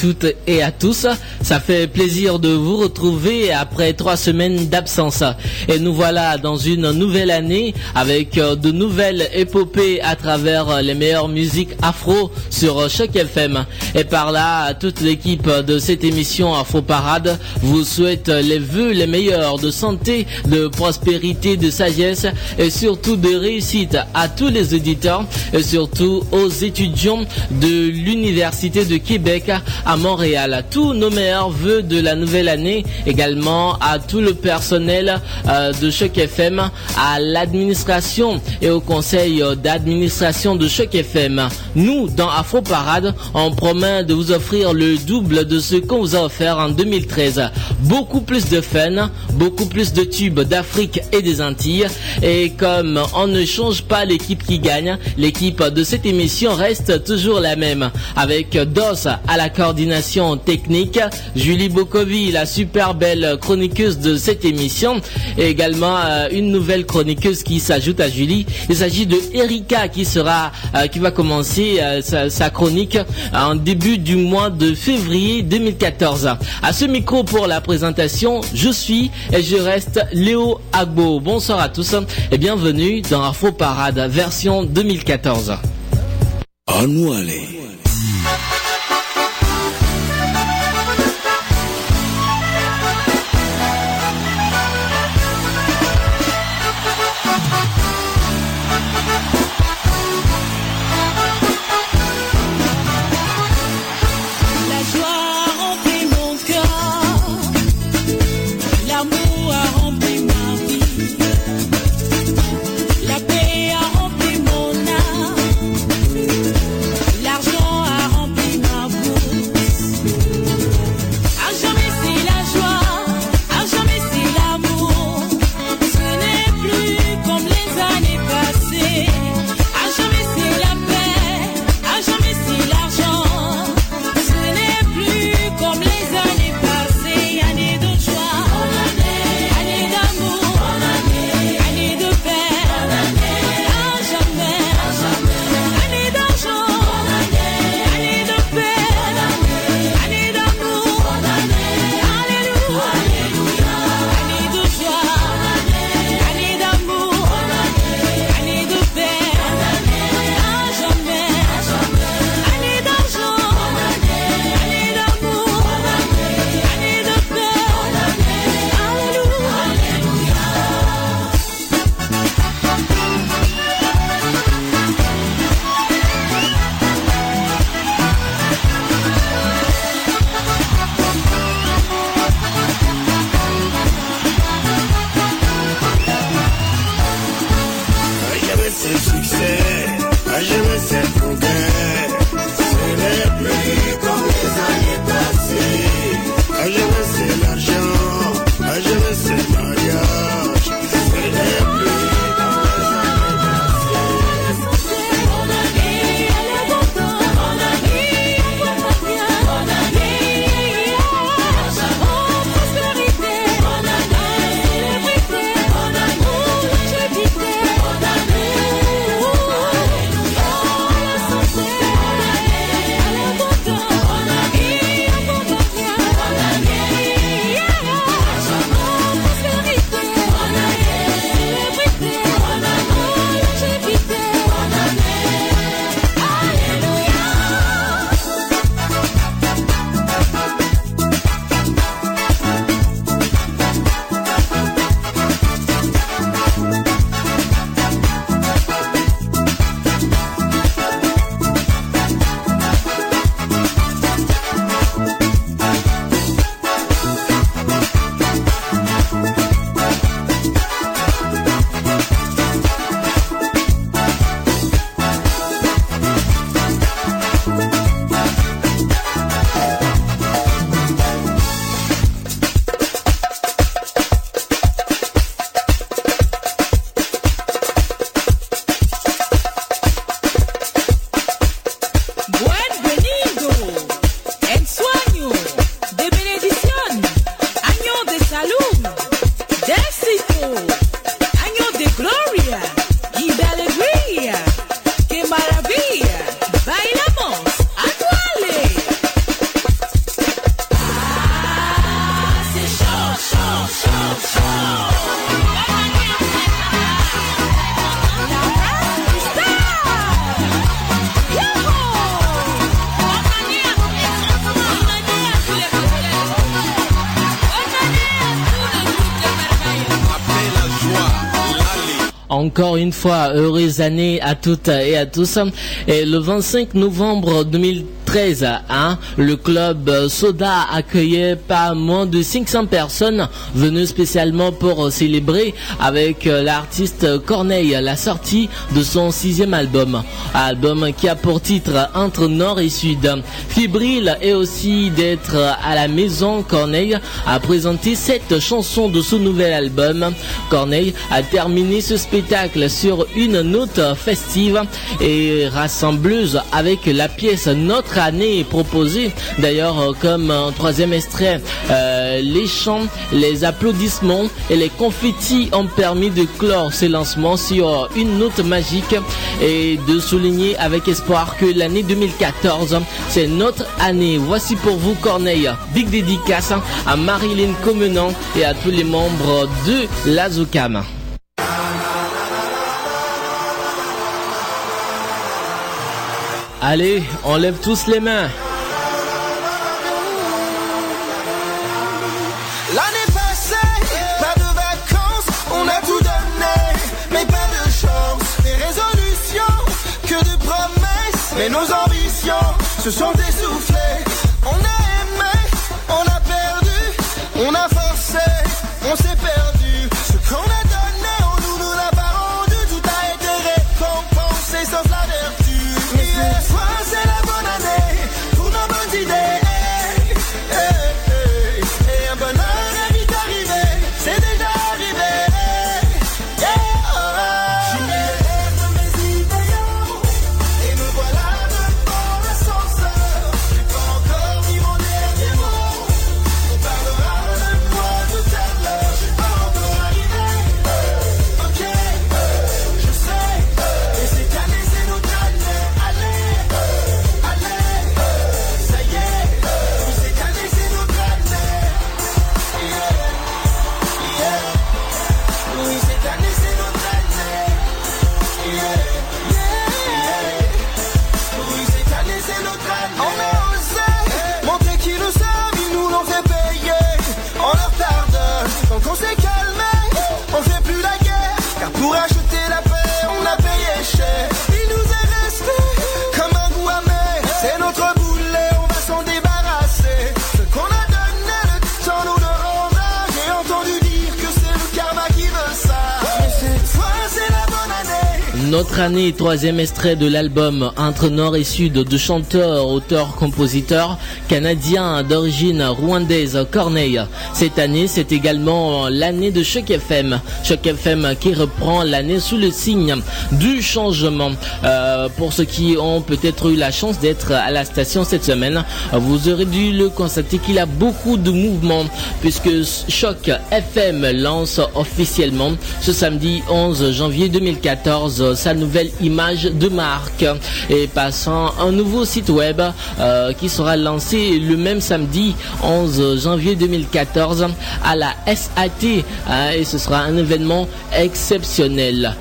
toutes et à tous. Ça fait plaisir de vous retrouver après trois semaines d'absence. Et nous voilà dans une nouvelle année avec euh, de nouvelles épopées à travers euh, les meilleures musiques afro sur Choc FM. Et par là, toute l'équipe de cette émission Afro Parade vous souhaite les vœux les meilleurs de santé, de prospérité, de sagesse et surtout de réussite à tous les auditeurs et surtout aux étudiants de l'Université de Québec à Montréal. Tous nos meilleurs de la nouvelle année, également à tout le personnel euh, de Choc FM, à l'administration et au conseil d'administration de Choc FM. Nous, dans Afro Parade, on promet de vous offrir le double de ce qu'on vous a offert en 2013. Beaucoup plus de fun, beaucoup plus de tubes d'Afrique et des Antilles. Et comme on ne change pas l'équipe qui gagne, l'équipe de cette émission reste toujours la même. Avec DOS à la coordination technique, Julie Bokovi, la super belle chroniqueuse de cette émission, et également euh, une nouvelle chroniqueuse qui s'ajoute à Julie. Il s'agit de Erika qui sera, euh, qui va commencer euh, sa, chronique en début du mois de février 2014. À ce micro pour la présentation, je suis et je reste Léo Agbo. Bonsoir à tous et bienvenue dans Afro Parade version 2014. Annually. Jamais c'est encore une fois, heureuse année à toutes et à tous. Et le 25 novembre 2013, hein, le club Soda accueillait pas moins de 500 personnes venues spécialement pour célébrer avec l'artiste Corneille la sortie de son sixième album. Album qui a pour titre Entre Nord et Sud. Fibril est aussi d'être à la maison Corneille a présenté cette chanson de son nouvel album. Corneille a terminé ce spectacle sur une note festive et rassembleuse avec la pièce Notre année proposée. D'ailleurs, comme un troisième extrait, euh, les chants, les applaudissements et les confettis ont permis de clore ce lancement sur une note magique et de souligner avec espoir que l'année 2014, c'est notre année. Voici pour vous Corneille, big dédicace à Marilyn Comenant et à tous les membres de l'Azukam. Allez, on lève tous les mains. L'année passée, pas de vacances, on a tout donné, mais pas de chance. Des résolutions, que de promesses, mais nos ambitions se sont essoufflées. On a aimé, on a perdu, on a forcé, on s'est perdu. Troisième extrait de l'album Entre Nord et Sud de chanteur, auteur, compositeur canadien d'origine rwandaise Corneille. Cette année, c'est également l'année de Choc FM. Choc FM qui reprend l'année sous le signe du changement. Euh, pour ceux qui ont peut-être eu la chance d'être à la station cette semaine, vous aurez dû le constater qu'il a beaucoup de mouvements puisque Choc FM lance officiellement ce samedi 11 janvier 2014 sa nouvelle image de marque et passant un nouveau site web euh, qui sera lancé le même samedi 11 janvier 2014 à la SAT hein, et ce sera un événement exceptionnel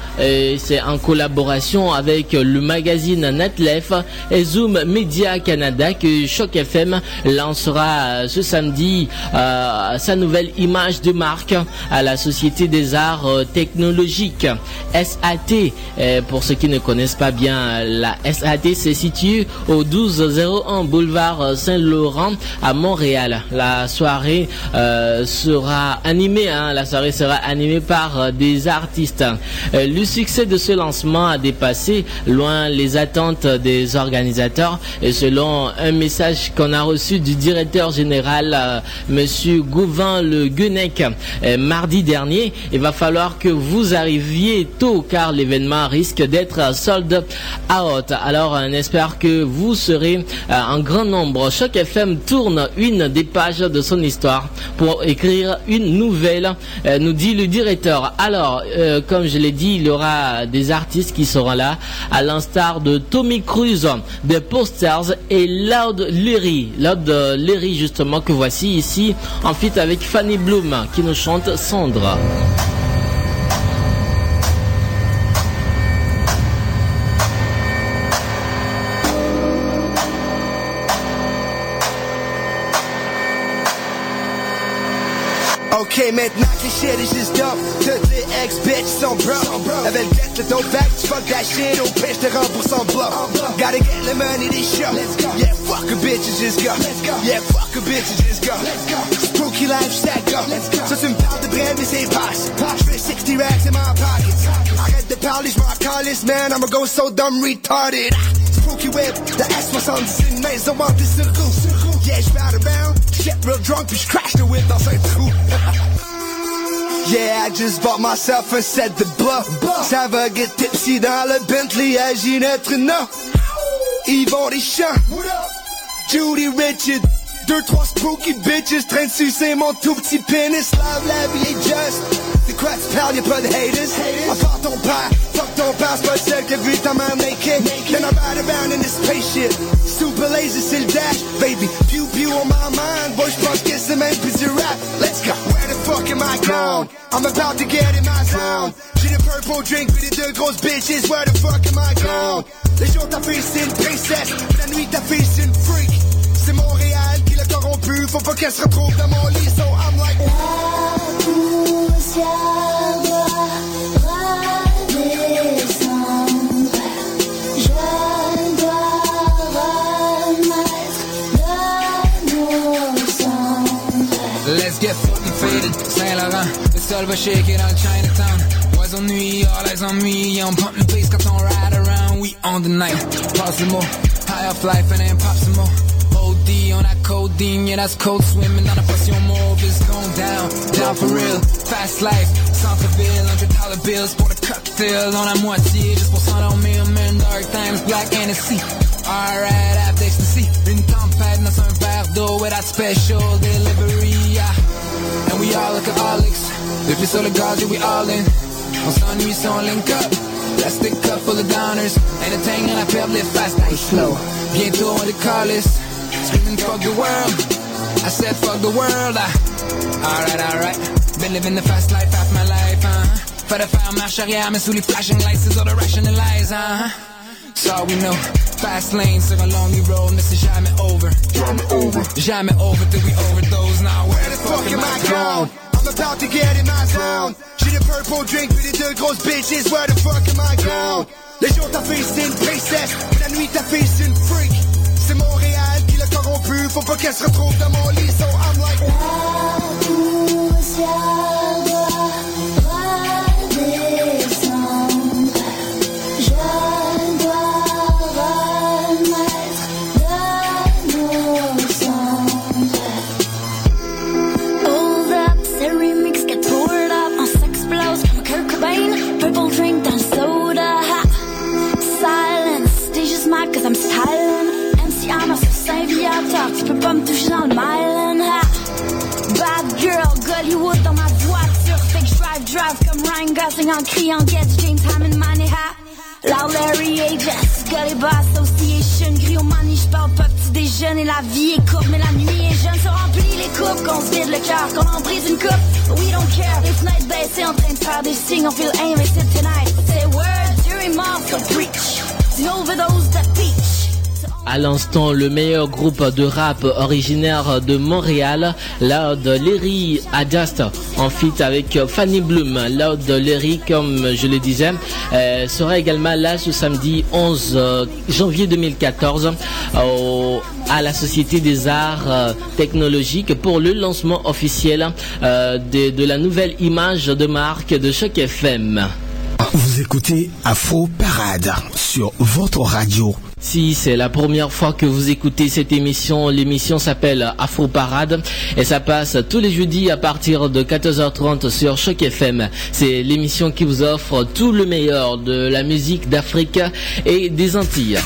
c'est en collaboration avec le magazine Netlef et Zoom Media Canada que Choc FM lancera euh, ce samedi euh, sa nouvelle image de marque à la Société des Arts euh, Technologiques SAT. Euh, pour ceux qui ne connaissent pas bien euh, la SAT, c'est situé au 1201 boulevard Saint-Laurent à Montréal. La soirée euh, sera animée, hein, la soirée sera animée par euh, des artistes. Euh, le succès de ce lancement a dépassé loin les attentes des organisateurs et selon un message qu'on a reçu du directeur général euh, Monsieur Gouvin Le Guenec euh, mardi dernier, il va falloir que vous arriviez tôt car l'événement risque d'être sold out. Alors on espère que vous serez euh, en grand nombre. Chaque FM tourne une des pages de son histoire écrire une nouvelle, euh, nous dit le directeur. Alors, euh, comme je l'ai dit, il y aura des artistes qui seront là, à l'instar de Tommy Cruise, des Posters et Loud Leary. Loud euh, Leary, justement, que voici ici, en fit avec Fanny Bloom, qui nous chante Cendre. Ok, maintenant que shit is just dumb, toutes les ex bitch, son bro. La belle tête, le tote bag, tu fuck that shit, pire, je te rembourse en bloc. Gotta get the money, this show. Yeah, fuck a bitch, just go. Yeah, fuck a bitch, just go. Spooky life, stack up. Ça, tu me parles de brève, mais c'est passe. J'fais 60 racks in my pockets. Arrête de parler, j'm'en calisse, man. I'ma go so dumb retarded. Spooky whip, the S70 une maison en sur roue. Yeah, j'bout around, get real drunk, puis j'crash the whip un trou. Yeah, I just bought myself a set de bluff. Ça va get tipsy dans le Bentley à Ginette Renault. Yvon Deschamps, Judy Richard. Deux, trois spooky bitches, train de sucer mon tout petit pénis. Love la vie est juste. De quoi tu parles, y'a pas de haters. À part ton père, fuck ton père, c'est pas le seul qui a vu ta mère naked. Then I ride around in this spaceship. Super lazy, c'est le dash, baby. Pew pew on my mind. Boy, j'pense que c'est même plus du rap. Let's go. Where the fuck am I gone? I'm about to get in my zone. J'ai le purple drink, puis les deux grosses bitches. Where the fuck am I gone? Les jours ta fille c'est une princesse, la nuit ta fille c'est une freak. C'est Montréal qui l'a corrompu, faut pas qu'elle se retrouve dans mon lit, so I'm like. La poussière doit redescendre. Je dois remettre de nos cendres. Let's get fucking faded, Saint Laurent. Le sol va shaker dans le Chinatown. Oiseau de nuit, all eyes on me. Yeah, on pump the bass quand on ride around. We on the night. Pass some more. High off life and then pop some more. OD on that codeine, yeah, that's cold swimming. Dans la passion mauve is going down, down for real. Fast life, centre-ville, hundred dollar bills pour le cocktail. Dans la moitié, juste pour s'endormir, man. Dark times, black Hennessy. Alright, have ecstasy. Une tempête dans un verre d'eau with that special delivery, yeah. And we all alcoholics. Depuis sur le gaz, yeah, we all in. On s'ennuie si on link up. Plastic cup full of downers. And I perdre les fast life slow. Bientôt on the call list. Screaming fuck the world. I said fuck the world. ah. Alright, alright. Been living the fast life half my life, uh Pas de faire marche arrière, mais sous les flashing lights, c'est all the rationalize, uh So we know. Fast lane sur un lonely road, mais c'est jamais over. Jamais over. Jamais over till we overdose. Now where the fuck am I gone? I'm about to get in my zone. J'ai le purple drink, puis les deux grosses bitches. Where the fuck am I gone? Les jours ta fille c'est une princesse, la nuit ta fille c'est une freak. Faut pas qu'elle se retrouve dans mon lit, so I'm like. Comme Ryan Gosling en criant Get James Hammond Money Ha. Loud Larry Ages, Gully Association, Gris au money, j'parle pas petit déjeuner, la vie est courte, mais la nuit est jeune, se remplit les coupes, qu'on se vide le cœur, qu'on en brise une coupe, we don't care, les fenêtres baissées en train de faire des signes, on feel c'est tonight, c'est word, Jerry Moss, so preach, the overdose that peach. À l'instant, le meilleur groupe de rap originaire de Montréal, Loud Larry Adjust, en feat avec Fanny Bloom. Loud Larry, comme je le disais, euh, sera également là ce samedi 11 euh, janvier 2014 au- à la Société des Arts euh, Technologiques pour le lancement officiel de, de la nouvelle image de marque de Choc FM. Vous écoutez Afro Parade sur votre radio. Si c'est la première fois que vous écoutez cette émission, l'émission s'appelle Afro Parade et ça passe tous les jeudis à partir de 14h30 sur Choc FM. C'est l'émission qui vous offre tout le meilleur de la musique d'Afrique et des Antilles.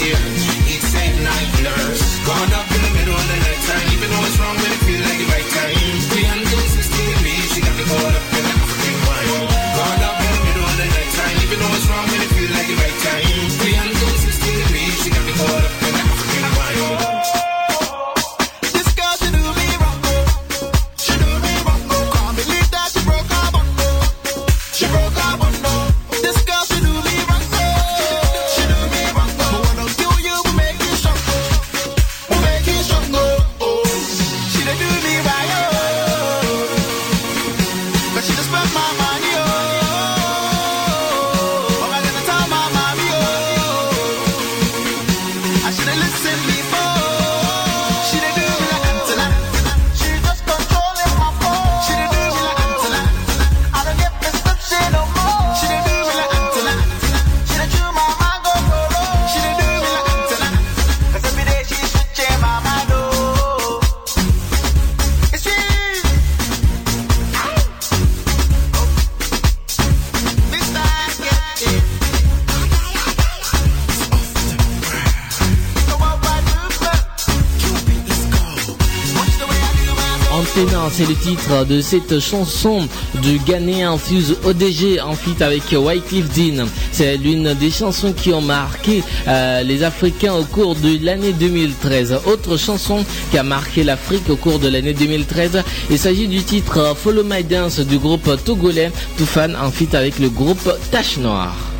here. c'est le titre de cette chanson du Ghanéen Fuse ODG en feat avec Wycliffe Dean. C'est l'une des chansons qui ont marqué euh, les Africains au cours de l'année 2013. Autre chanson qui a marqué l'Afrique au cours de l'année 2013, il s'agit du titre Follow My Dance du groupe togolais Toufan en feat avec le groupe Tache Noire.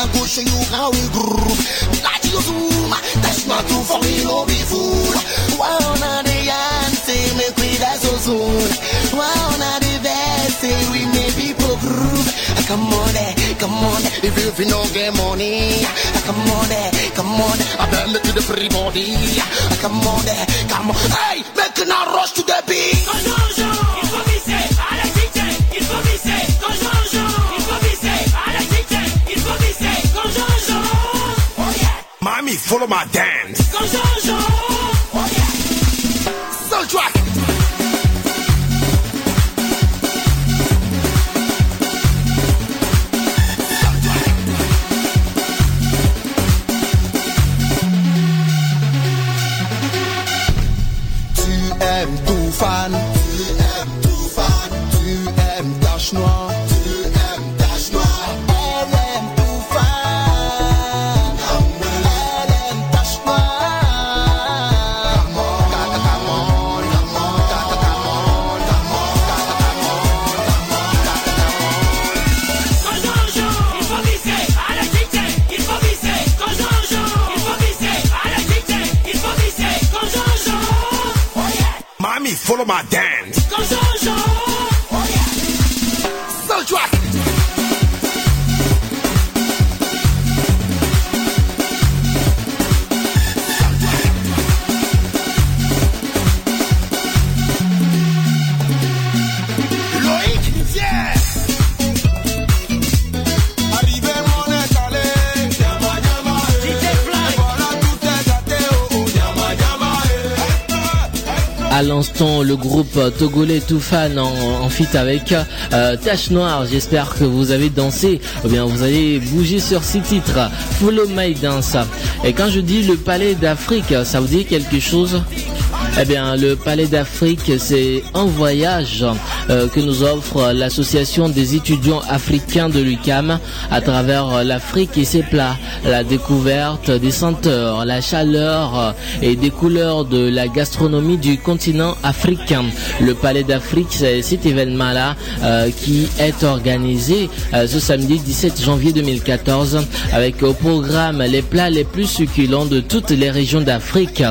I go show you how we groove. Like you zoom, that's not too for me, no be fool. Why on the ante, make we that's so soon. Why on the best, we may be poor groove. Ah, come on, eh, come on, eh. if you feel no get money. Ah, come on, eh, come on, I bend to the free body. Ah, come on, come on, hey, make a rush to the beat. Follow my dance. Go, go, go. Oh, yeah. Track. Fan. Follow my dance. L'instant, le groupe togolais Toufan en, en feat avec euh, Tache Noire. J'espère que vous avez dansé, ou bien vous avez bougé sur ces titres. Follow My Dance. Et quand je dis le Palais d'Afrique, ça vous dit quelque chose? Eh bien, le Palais d'Afrique, c'est un voyage euh, que nous offre l'association des étudiants africains de l'UCAM à travers l'Afrique et ses plats, la découverte des senteurs, la chaleur euh, et des couleurs de la gastronomie du continent africain. Le Palais d'Afrique, c'est cet événement-là euh, qui est organisé ce samedi 17 janvier 2014 avec au programme les plats les plus succulents de toutes les régions d'Afrique.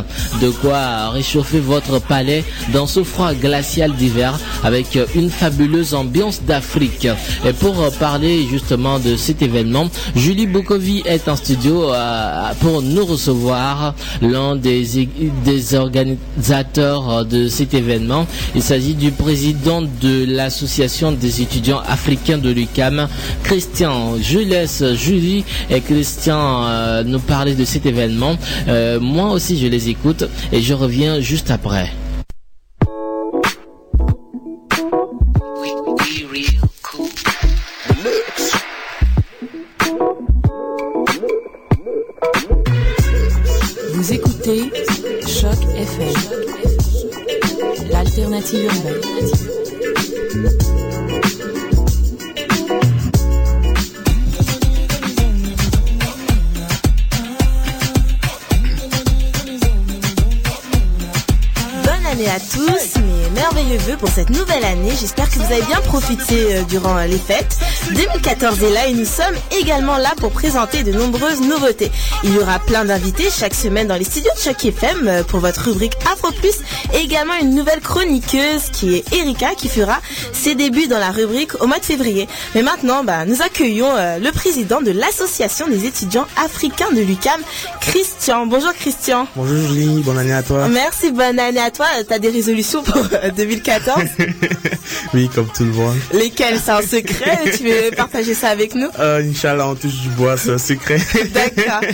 De quoi réchauffer votre palais dans ce froid glacial d'hiver avec une fabuleuse ambiance d'Afrique. Et pour euh, parler justement de cet événement, Julie Bokovi est en studio euh, pour nous recevoir l'un des, des organisateurs euh, de cet événement. Il s'agit du président de l'association des étudiants africains de l'UCAM, Christian. Je laisse Julie et Christian nous parler de cet événement. Moi aussi, je les écoute et je reviens juste après. Profité euh, durant euh, les fêtes. 2014 est là et nous sommes également là pour présenter de nombreuses nouveautés. Il y aura plein d'invités chaque semaine dans les studios de Choc FM euh, pour votre rubrique Afro Plus et également une nouvelle chroniqueuse qui est Erika qui fera ses débuts dans la rubrique au mois de février. Mais maintenant, bah, nous accueillons euh, le président de l'association des étudiants africains de l'UCAM, Christian. Bonjour Christian. Bonjour Julie, bonne année à toi. Merci, bonne année à toi. T'as des résolutions pour euh, 2014 oui, comme tout le monde. Lesquelles? C'est un secret Tu veux partager ça avec nous? Euh, Inch'Allah, on touche du bois, c'est un secret. D'accord.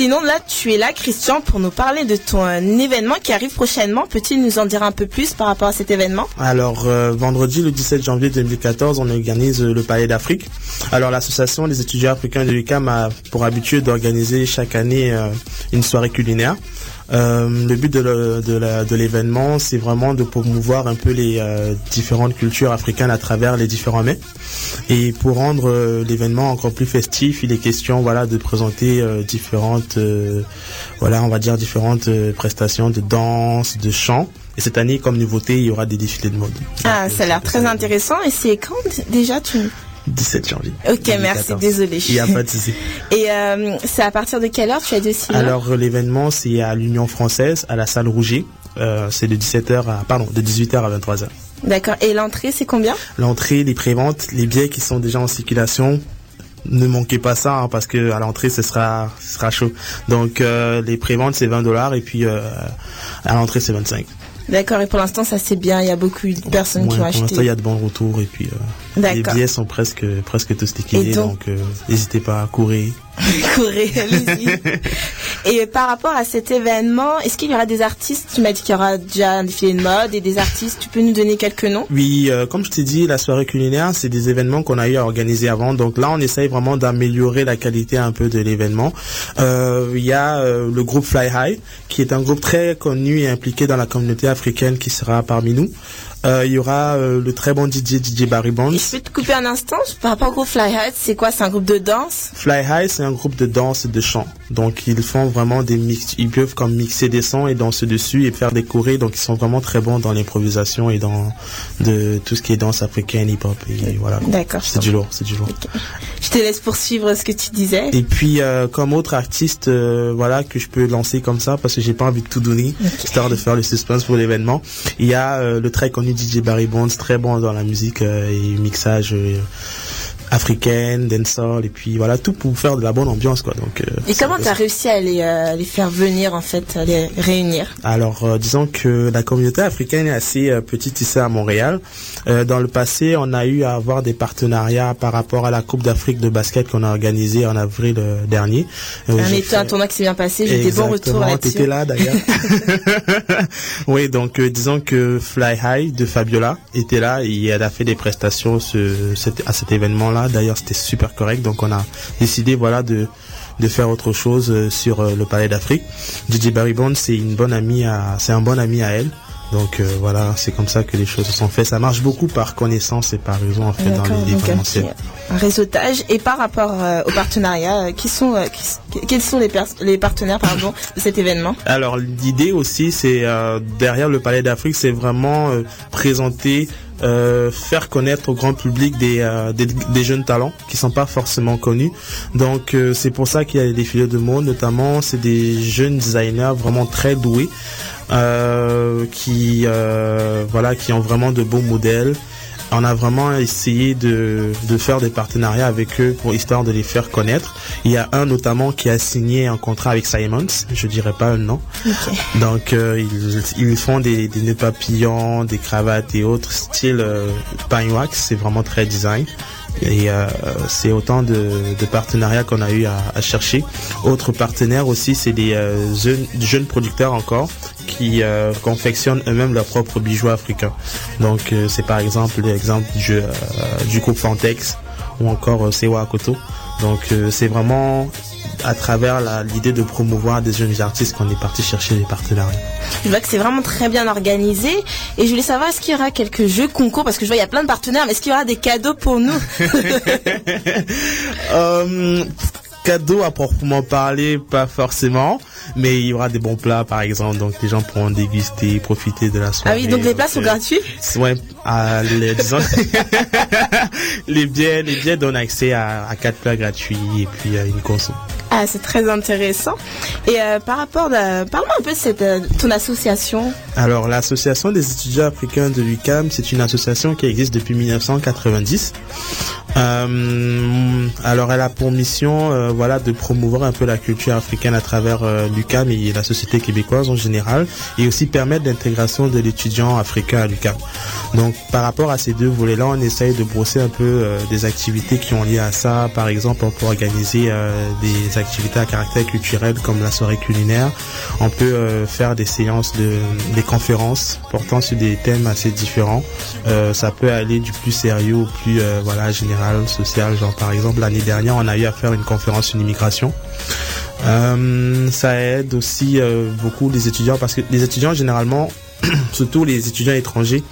Sinon, là, tu es là, Christian, pour nous parler de ton euh, événement qui arrive prochainement. Peux-tu nous en dire un peu plus par rapport à cet événement? Alors, euh, vendredi, le 17 janvier 2014, on organise euh, le Palais d'Afrique. Alors, l'association des étudiants africains de l'UQAM a pour habitude d'organiser chaque année une soirée culinaire. Euh, le but de l'événement, c'est vraiment de promouvoir un peu les euh, différentes cultures africaines à travers les différents mets. Et pour rendre euh, l'événement encore plus festif, il est question, voilà, de présenter différentes, voilà, on va dire différentes prestations de danse, de chant. Et cette année, comme nouveauté, il y aura des défilés de mode. Ah, ça a l'air très intéressant. Et c'est quand déjà tu 17 janvier. Ok, merci, 2014. désolé. Il n'y a pas de souci. Et euh, c'est à partir de quelle heure tu as dit Alors l'événement c'est à l'Union française, à la salle Rouget. Euh, c'est de 17h à pardon de 18h à 23h. D'accord. Et l'entrée, c'est combien? L'entrée, les préventes, les billets qui sont déjà en circulation. Ne manquez pas ça hein, parce que à l'entrée ce sera ce sera chaud. Donc euh, les préventes c'est 20 dollars et puis à l'entrée c'est 25. D'accord. Et pour l'instant, ça c'est bien. Il y a beaucoup de personnes Ouais, qui ont pour acheté. l'instant il y a de bons retours et puis euh, les billets sont presque presque tous liquidés Et donc- donc euh, n'hésitez pas à courir. Et par rapport à cet événement, est-ce qu'il y aura des artistes Tu m'as dit qu'il y aura déjà un défilé de mode et des artistes. Tu peux nous donner quelques noms? Oui, euh, comme je t'ai dit, la soirée culinaire, c'est des événements qu'on a eu à organiser avant. Donc là, on essaye vraiment d'améliorer la qualité un peu de l'événement. Euh, Il y a euh, le groupe Fly High, qui est un groupe très connu et impliqué dans la communauté africaine qui sera parmi nous. Euh, il y aura euh, le très bon DJ DJ Barry Bonds. Je peux te couper un instant par rapport au groupe Fly High, c'est quoi? C'est un groupe de danse? Fly High, c'est un groupe de danse et de chant. Donc ils font vraiment des mix, ils peuvent comme mixer des sons et danser dessus et faire des chorés. Donc ils sont vraiment très bons dans l'improvisation et dans de tout ce qui est danse africaine, hip hop et voilà. D'accord. C'est du lourd, c'est du lourd. Je te laisse poursuivre ce que tu disais. Et puis euh, comme autre artiste, euh, voilà que je peux lancer comme ça parce que j'ai pas envie de tout donner, histoire de faire le suspense pour l'événement. Il y a euh, le très connu DJ Barry Bonds, très bon dans la musique euh, et mixage euh, africaine, dancehall et puis voilà tout pour faire de la bonne ambiance quoi. Donc euh, Et comment t'as ça. réussi à les, euh, les faire venir en fait, à les réunir? Alors, euh, disons que la communauté africaine est assez euh, petite ici à Montréal. Euh, dans le passé, on a eu à avoir des partenariats par rapport à la Coupe d'Afrique de basket qu'on a organisée en avril euh, dernier. Un, j'ai été- un fait- tournoi qui s'est bien passé, j'ai des bons retours là-dessus. t'étais là d'ailleurs. oui, donc euh, disons que Fly High de Fabiola était là et elle a fait des prestations ce, cet- à cet événement-là. D'ailleurs, c'était super correct. Donc on a décidé voilà de de faire autre chose euh, sur euh, le Palais d'Afrique. DJ Barry Bond, c'est une bonne amie à, c'est un bon ami à elle. Donc euh, voilà, c'est comme ça que les choses se sont faites. Ça marche beaucoup par connaissance et par raison en fait dans les un réseautage. Et par rapport euh, au partenariat, euh, qui sont, qui- quels sont les, pers- les partenaires pardon, de cet événement? Alors l'idée aussi, c'est derrière le Palais d'Afrique, c'est vraiment présenter, euh, faire connaître au grand public des, euh, des, des jeunes talents qui sont pas forcément connus. Donc euh, c'est pour ça qu'il y a des défilés de mode, notamment c'est des jeunes designers vraiment très doués qui voilà qui ont vraiment de beaux modèles. On a vraiment essayé de, de faire des partenariats avec eux pour histoire de les faire connaître. Il y a un notamment qui a signé un contrat avec Simons, je dirais pas le nom. Donc euh, ils, ils font des, des nœuds papillons, des cravates et autres style euh, pine wax, c'est vraiment très design. Et euh, c'est autant de, partenariats qu'on a eu à, chercher. Autres partenaires aussi, c'est des euh, jeunes, producteurs encore qui euh, confectionnent eux-mêmes leurs propres bijoux africains. Donc c'est par exemple l'exemple du, groupe Fantex ou encore Sewa Akoto. Donc c'est vraiment à travers l'idée de promouvoir des jeunes artistes qu'on est parti chercher des partenariats. Je vois que c'est vraiment très bien organisé. Et je voulais savoir, est-ce qu'il y aura quelques jeux concours? Parce que je vois, il y a plein de partenaires, mais est-ce qu'il y aura des cadeaux pour nous? Euh, cadeau à proprement parler, pas forcément, mais il y aura des bons plats par exemple, donc les gens pourront déguster, profiter de la Ah soirée. oui, donc les plats sont euh, gratuits Ouais, à, les, disons, les billets, les billets donnent accès à, à quatre plats gratuits et puis à une conso. Ah, c'est très intéressant. Et euh, par rapport, à... parle-moi un peu de cette, euh, ton association. Alors, l'association des étudiants africains de l'UCAM, c'est une association qui existe depuis 1990. Euh, alors, elle a pour mission, euh, voilà, de promouvoir un peu la culture africaine à travers euh, l'UCAM et la société québécoise en général, et aussi permettre l'intégration de l'étudiant africain à l'UCAM. Donc, par rapport à ces deux volets-là, on essaye de brosser un peu des activités qui ont lié à ça. Par exemple, on peut organiser des activités à caractère culturel comme la soirée culinaire. On peut faire des séances de des conférences portant sur des thèmes assez différents. Ça peut aller du plus sérieux au plus voilà général, social. Genre par exemple l'année dernière, on a eu à faire une conférence sur l'immigration. Euh, ça aide aussi euh, beaucoup les étudiants parce que les étudiants généralement, surtout les étudiants étrangers,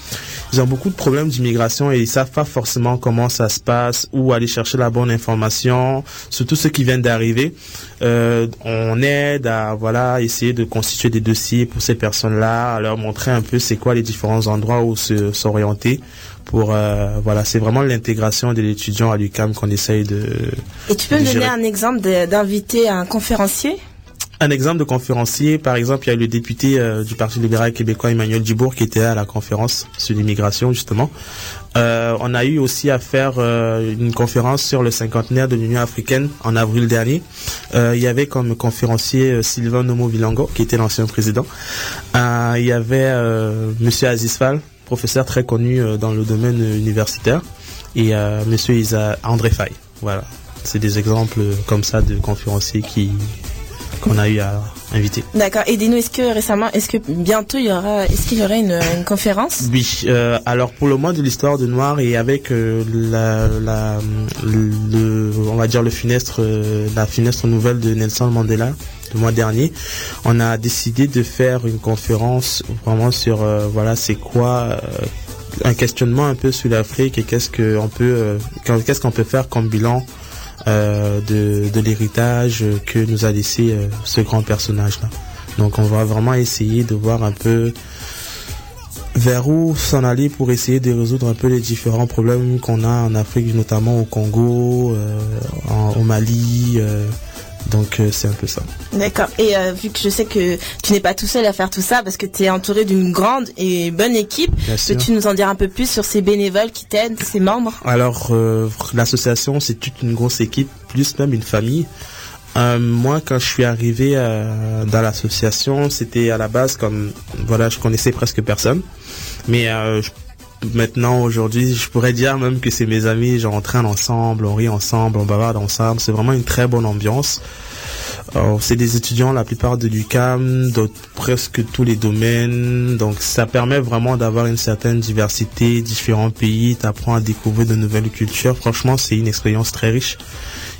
ils ont beaucoup de problèmes d'immigration et ils savent pas forcément comment ça se passe, où aller chercher la bonne information, surtout ceux qui viennent d'arriver. Euh, on aide à voilà essayer de constituer des dossiers pour ces personnes-là, à leur montrer un peu c'est quoi les différents endroits où s'orienter pour euh, voilà c'est vraiment l'intégration de l'étudiant à l'UCAM qu'on essaye de Et tu peux me donner un exemple d'inviter un conférencier? Un exemple de conférencier, par exemple, il y a le député euh, du Parti libéral québécois Emmanuel Dubourg qui était à la conférence sur l'immigration justement. Euh, on a eu aussi à faire euh, une conférence sur le cinquantenaire de l'Union africaine en avril dernier. Euh, il y avait comme conférencier Sylvain Nomo Vilango qui était l'ancien président. Euh, il y avait euh, Monsieur Aziz Fall, professeur très connu euh, dans le domaine euh, universitaire, et euh, Monsieur Isa André Faye. Voilà, c'est des exemples comme ça de conférenciers qui qu'on a eu à inviter. D'accord. Et dis-nous, est-ce que récemment, est-ce que bientôt il y aura, est-ce qu'il y aura une, une conférence? Oui, euh, alors pour le mois de l'histoire de Noir et avec euh, la, la, le, on va dire le finestre, euh, la finestre nouvelle de Nelson Mandela le mois dernier, on a décidé de faire une conférence vraiment sur euh, voilà c'est quoi euh, un questionnement un peu sur l'Afrique et qu'est-ce qu'on peut, euh, qu'est-ce qu'on peut faire comme bilan de, de l'héritage que nous a laissé ce grand personnage-là. Donc on va vraiment essayer de voir un peu vers où s'en aller pour essayer de résoudre un peu les différents problèmes qu'on a en Afrique, notamment au Congo, au Mali. Donc euh, c'est un peu ça. D'accord. Et euh, vu que je sais que tu n'es pas tout seul à faire tout ça, parce que tu es entouré d'une grande et bonne équipe, peux-tu nous en dire un peu plus sur ces bénévoles qui t'aident, ces membres? Alors, euh, l'association, c'est toute une grosse équipe, plus même une famille. Euh, moi, quand je suis arrivé euh, dans l'association, c'était à la base comme, voilà, je connaissais presque personne. Mais euh, je- maintenant, aujourd'hui, je pourrais dire même que c'est mes amis, genre on traîne ensemble, on rit ensemble, on bavarde ensemble. C'est vraiment une très bonne ambiance. C'est des étudiants, la plupart de l'UCAM, dans presque tous les domaines. Donc ça permet vraiment d'avoir une certaine diversité, différents pays, t'apprends à découvrir de nouvelles cultures. Franchement, c'est une expérience très riche.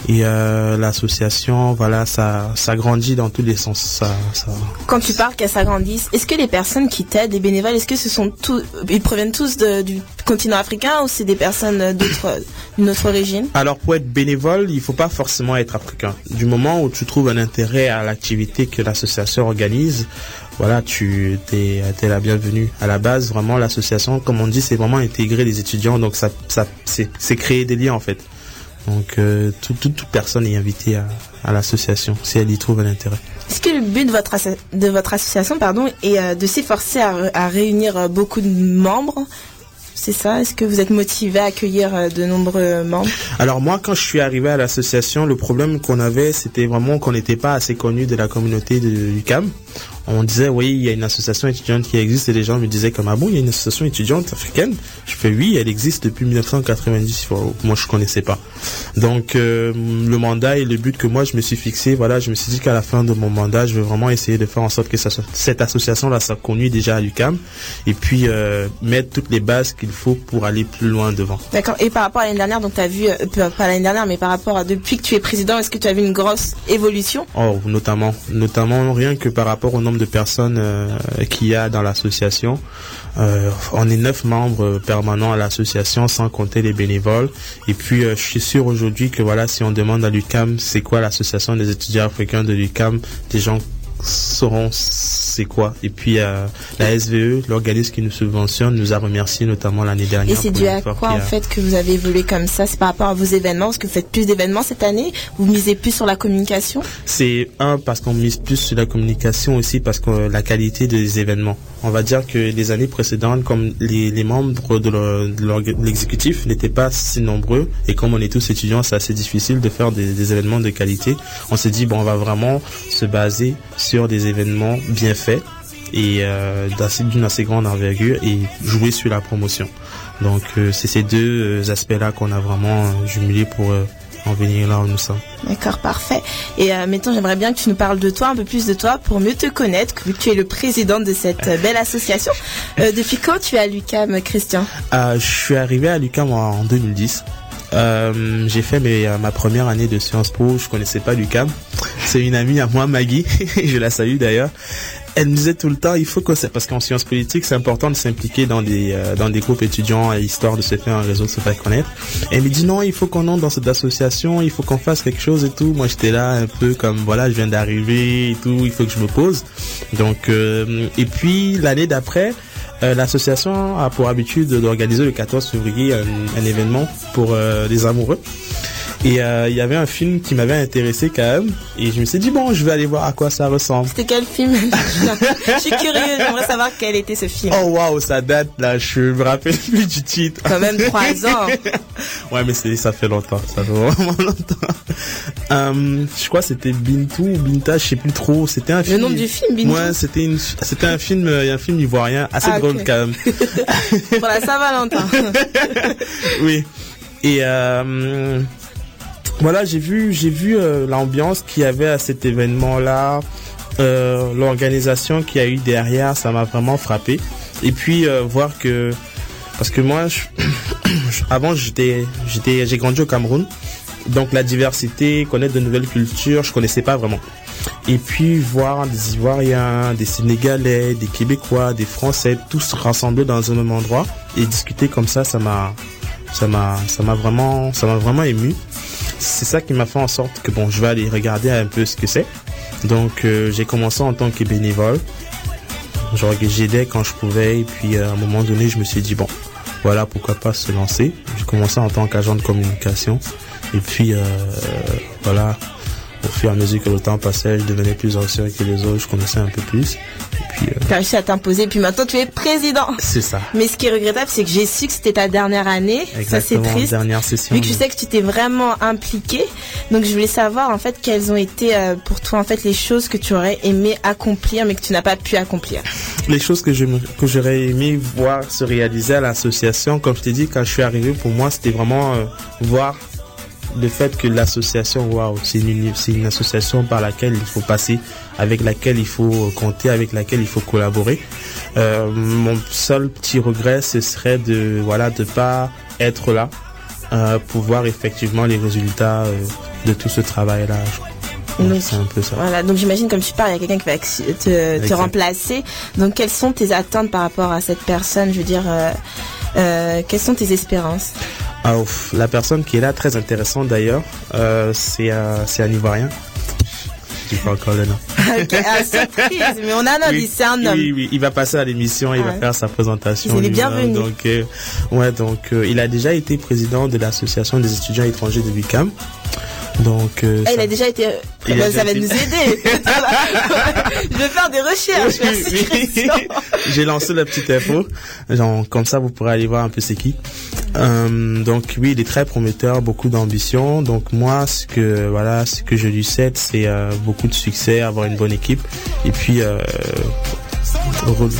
Et euh, l'association, voilà, ça, ça grandit dans tous les sens. Ça, ça... Quand tu parles qu'elles s'agrandissent, est-ce que les personnes qui t'aident, les bénévoles, est-ce que ce sont tous, ils proviennent tous de- du continent africain ou c'est des personnes d'autres, d'une autre origine? Alors pour être bénévole, il faut pas forcément être africain. Du moment où tu trouves un intérêt à l'activité que l'association organise, voilà, tu t'es es la bienvenue. À la base, vraiment l'association, comme on dit, c'est vraiment intégrer les étudiants, donc ça, ça c'est c'est créer des liens en fait. Donc euh, tout- toute toute personne est invitée à, à l'association si elle y trouve un intérêt. Est-ce que le but de votre, de votre association pardon, est euh, de s'efforcer à, réunir euh, beaucoup de membres? C'est ça? Est-ce que vous êtes motivé à accueillir de nombreux membres? Alors moi, quand je suis arrivé à l'association, le problème qu'on avait, c'était vraiment qu'on n'était pas assez connu de la communauté de l'UCAM. On disait, oui, il y a une association étudiante qui existe, et les gens me disaient comme, ah bon, il y a une association étudiante africaine? Je fais, oui, elle existe depuis 1990. Bon, Moi, je connaissais pas. Donc, euh, le mandat et le but que moi, je me suis fixé, voilà, je me suis dit qu'à la fin de mon mandat, je vais vraiment essayer de faire en sorte que ça cette association-là soit connue déjà à l'UCAM, et puis euh, mettre toutes les bases qu'il faut pour aller plus loin devant. D'accord. Et par rapport à l'année dernière, donc tu as vu, euh, pas pas l'année dernière, mais par rapport à depuis que tu es président, est-ce que tu as vu une grosse évolution? Oh, notamment, notamment rien que par rapport au nombre de personnes euh, qu'il y a dans l'association. Euh, on est neuf membres permanents à l'association, sans compter les bénévoles. Et puis, euh, je suis sûr aujourd'hui que voilà, si on demande à l'UCAM, c'est quoi l'association des étudiants africains de l'UCAM, des gens sauront c'est quoi. Et puis, euh, la SVE, l'organisme qui nous subventionne, nous a remercié notamment l'année dernière. Et c'est dû à quoi en fait que vous avez évolué comme ça? C'est par rapport à vos événements Parce que vous faites plus d'événements cette année? Vous misez plus sur la communication? C'est un parce qu'on mise plus sur la communication aussi parce que euh, la qualité des événements. On va dire que les années précédentes, comme les, les membres de l'exécutif n'étaient pas si nombreux et comme on est tous étudiants, c'est assez difficile de faire des, des événements de qualité. On s'est dit bon, on va vraiment se baser sur des événements bien faits et euh, d'une assez grande envergure et jouer sur la promotion. Donc euh, c'est ces deux euh, aspects-là qu'on a vraiment jumelés pour euh, en venir là où nous sommes. D'accord, parfait. Et maintenant, j'aimerais bien que tu nous parles de toi, un peu plus de toi, pour mieux te connaître, vu que tu es le président de cette belle association. Depuis quand tu es à l'UCAM, Christian? Je suis arrivé à l'UCAM en 2010. Euh, j'ai fait mes, euh, ma première année de Sciences Po, je connaissais pas l'UCAM. C'est une amie à moi, Maggie, je la salue d'ailleurs. Elle me disait tout le temps, il faut que c'est parce qu'en sciences politiques, c'est important de s'impliquer dans des euh, dans des groupes étudiants, histoire de se faire un réseau, de se faire connaître. Elle me dit non, il faut qu'on entre dans cette association, il faut qu'on fasse quelque chose et tout. Moi, j'étais là un peu comme voilà, je viens d'arriver et tout, il faut que je me pose. Donc euh, et puis l'année d'après, euh, l'association a pour habitude d'organiser le 14 février un, un événement pour euh, les amoureux. Et euh, il y avait un film qui m'avait intéressé quand même. Et je me suis dit, bon, je vais aller voir à quoi ça ressemble. C'était quel film? Je suis curieuse, j'aimerais savoir quel était ce film. Oh waouh, ça date là, je me rappelle plus du titre. Quand même trois ans. ouais, mais c'est, ça fait longtemps, ça fait vraiment longtemps. Euh, je crois que c'était Bintou ou Binta, je sais plus trop. C'était un Le film. nom du film, Bintou? Ouais, c'était une, c'était un film, euh, un film ivoirien assez Ah, drôle quand même. Pour la Saint-Valentin. oui. Et euh, voilà, j'ai vu, j'ai vu euh, l'ambiance qu'il y avait à cet événement-là, euh, l'organisation qu'il y a eu derrière, ça m'a vraiment frappé. Et puis euh, voir que, parce que moi, avant j'étais, j'étais, j'ai grandi au Cameroun. donc la diversité, connaître de nouvelles cultures, je connaissais pas vraiment. Et puis voir des Ivoiriens, des Sénégalais, des Québécois, des Français, tous rassemblés dans un même endroit et discuter comme ça, ça m'a, ça m'a, ça m'a vraiment, ça m'a vraiment ému. C'est ça qui m'a fait en sorte que bon, je vais aller regarder un peu ce que c'est. Donc euh, j'ai commencé en tant que bénévole. Genre j'aidais quand je pouvais et puis euh, à un moment donné je me suis dit bon voilà pourquoi pas se lancer. J'ai commencé en tant qu'agent de communication et puis euh, voilà au fur et à mesure que le temps passait je devenais plus ancien que les autres, je connaissais un peu plus. Et puis euh, Tu as réussi à t'imposer, puis maintenant tu es président. c'est ça. Mais ce qui est regrettable, c'est que j'ai su que c'était ta dernière année. Ça, c'est Exactement, triste. dernière session. Vu que je sais que tu t'es vraiment impliqué, donc je voulais savoir en fait quelles ont été euh, pour toi en fait les choses que tu aurais aimé accomplir mais que tu n'as pas pu accomplir. les choses que je que j'aurais aimé voir se réaliser à l'association, comme je t'ai dit, quand je suis arrivé, pour moi, c'était vraiment euh, voir le fait que l'association, waouh, c'est une, uni- c'est une association par laquelle il faut passer, avec laquelle il faut euh, compter, avec laquelle il faut collaborer. Euh, mon seul petit regret, ce serait de, voilà, de pas être là euh, pour voir effectivement les résultats euh, de tout ce travail-là. Donc, un peu ça. Voilà, donc j'imagine comme tu parles, il y a quelqu'un qui va te, te remplacer. Donc quelles sont tes attentes par rapport à cette personne? Je veux dire, euh, quelles sont tes espérances Ah, ouf. La personne qui est là, très intéressante d'ailleurs, euh, c'est euh, un Ivoirien. Je pas encore le nom. Ok, ah, surprise, mais on a un indice, c'est un homme. Oui, oui, il va passer à l'émission, il Ah va faire sa présentation. Il est bienvenu. Donc, euh, ouais, donc il a déjà été président de l'association des étudiants étrangers de l'UQAM. Donc, euh, Ah, il a déjà été. Il a déjà ça va été- nous aider. Je vais faire des recherches. Merci Christian. J'ai lancé la petite info. Genre, comme ça, vous pourrez aller voir un peu c'est qui. Euh, donc oui, il est très prometteur, beaucoup d'ambition. Donc moi, ce que voilà, ce que je lui souhaite, c'est euh, beaucoup de succès, avoir une bonne équipe, et puis euh, re-